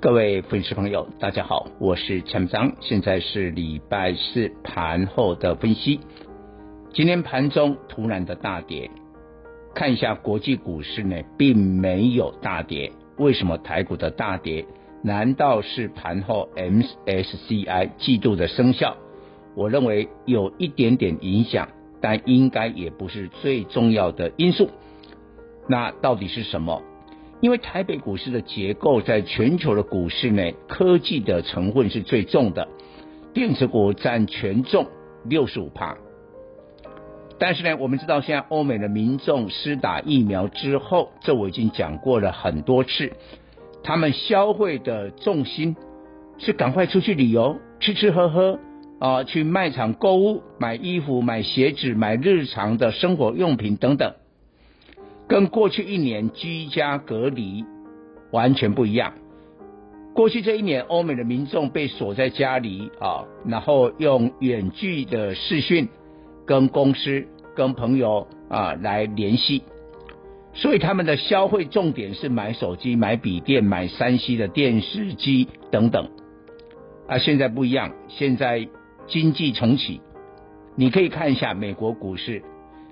各位粉丝朋友，大家好，我是陈章，现在是礼拜四盘后的分析。今天盘中突然的大跌，看一下国际股市呢，并没有大跌。为什么台股的大跌？难道是盘后 MSCI 季度的生效？我认为有一点点影响，但应该也不是最重要的因素。那到底是什么？因为台北股市的结构，在全球的股市内，科技的成分是最重的，电子股占权重六十五趴。但是呢，我们知道现在欧美的民众施打疫苗之后，这我已经讲过了很多次，他们消费的重心是赶快出去旅游、吃吃喝喝啊，去卖场购物、买衣服、买鞋子、买日常的生活用品等等。跟过去一年居家隔离完全不一样。过去这一年，欧美的民众被锁在家里啊，然后用远距的视讯跟公司、跟朋友啊来联系，所以他们的消费重点是买手机、买笔电、买三 C 的电视机等等。啊，现在不一样，现在经济重启，你可以看一下美国股市，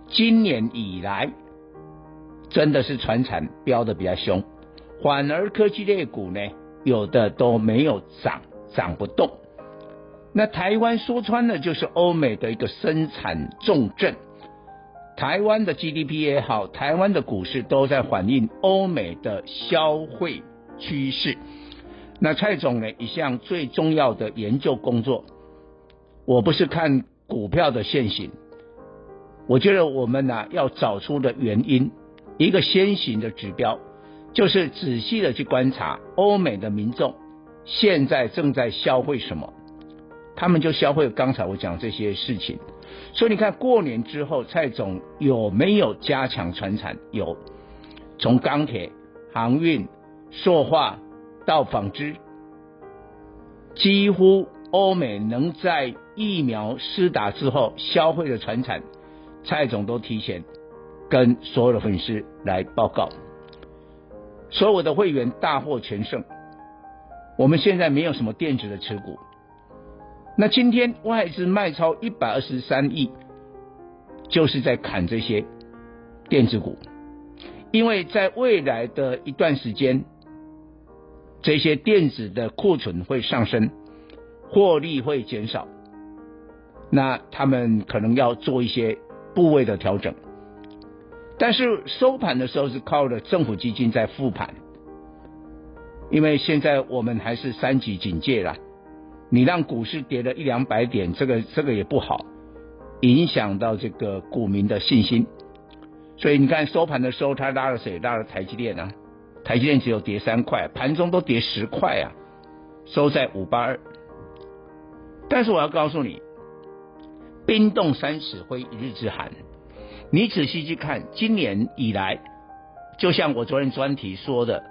今年以来。真的是传产飙得比较凶，反而科技类股呢，有的都没有涨，涨不动。那台湾说穿了就是欧美的一个生产重镇，台湾的 GDP 也好，台湾的股市都在反映欧美的消费趋势。那蔡总呢，一项最重要的研究工作，我不是看股票的现形，我觉得我们呢要找出的原因。一个先行的指标，就是仔细的去观察欧美的民众现在正在消费什么，他们就消费刚才我讲这些事情。所以你看过年之后，蔡总有没有加强传产？有，从钢铁、航运、塑化到纺织，几乎欧美能在疫苗施打之后消费的传产，蔡总都提前。跟所有的粉丝来报告，所有的会员大获全胜。我们现在没有什么电子的持股。那今天外资卖超一百二十三亿，就是在砍这些电子股，因为在未来的一段时间，这些电子的库存会上升，获利会减少，那他们可能要做一些部位的调整。但是收盘的时候是靠了政府基金在复盘，因为现在我们还是三级警戒啦，你让股市跌了一两百点，这个这个也不好，影响到这个股民的信心。所以你看收盘的时候，他拉了谁？拉了台积电啊，台积电只有跌三块，盘中都跌十块啊，收在五八二。但是我要告诉你，冰冻三尺非一日之寒。你仔细去看，今年以来，就像我昨天专题说的，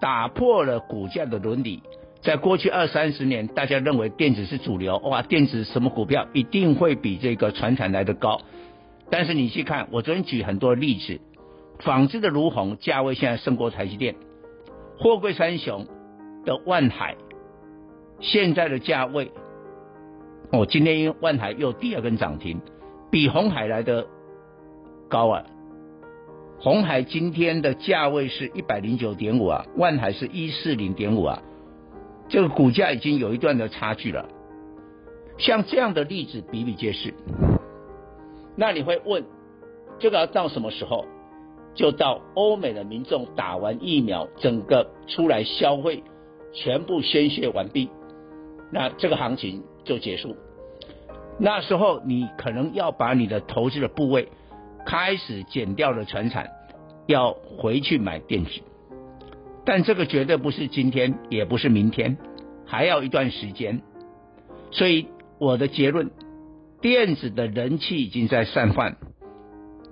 打破了股价的伦理。在过去二三十年，大家认为电子是主流，哇，电子什么股票一定会比这个传产来的高。但是你去看，我昨天举很多例子，纺织的卢鸿价位现在胜过台积电，货柜三雄的万海现在的价位，哦，今天因为万海又第二根涨停，比红海来的。高啊！红海今天的价位是一百零九点五啊，万海是一四零点五啊，这个股价已经有一段的差距了。像这样的例子比比皆是。那你会问，这个要到什么时候？就到欧美的民众打完疫苗，整个出来消费，全部宣泄完毕，那这个行情就结束。那时候你可能要把你的投资的部位。开始减掉了船产，要回去买电子，但这个绝对不是今天，也不是明天，还要一段时间。所以我的结论，电子的人气已经在散发，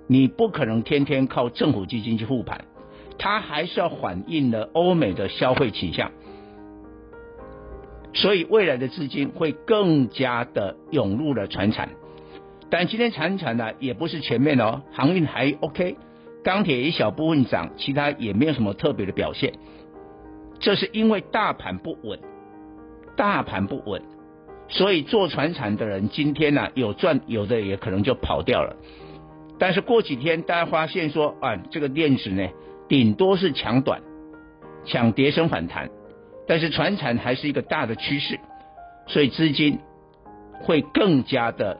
你不可能天天靠政府基金去护盘，它还是要反映了欧美的消费倾向，所以未来的资金会更加的涌入了船产，但今天传产呢也不是全面哦，航运还 OK，钢铁一小部分涨，其他也没有什么特别的表现，这是因为大盘不稳，大盘不稳。所以做传产的人今天呢、啊、有赚，有的也可能就跑掉了。但是过几天大家发现说啊，这个电子呢顶多是抢短，抢跌升反弹，但是船产还是一个大的趋势，所以资金会更加的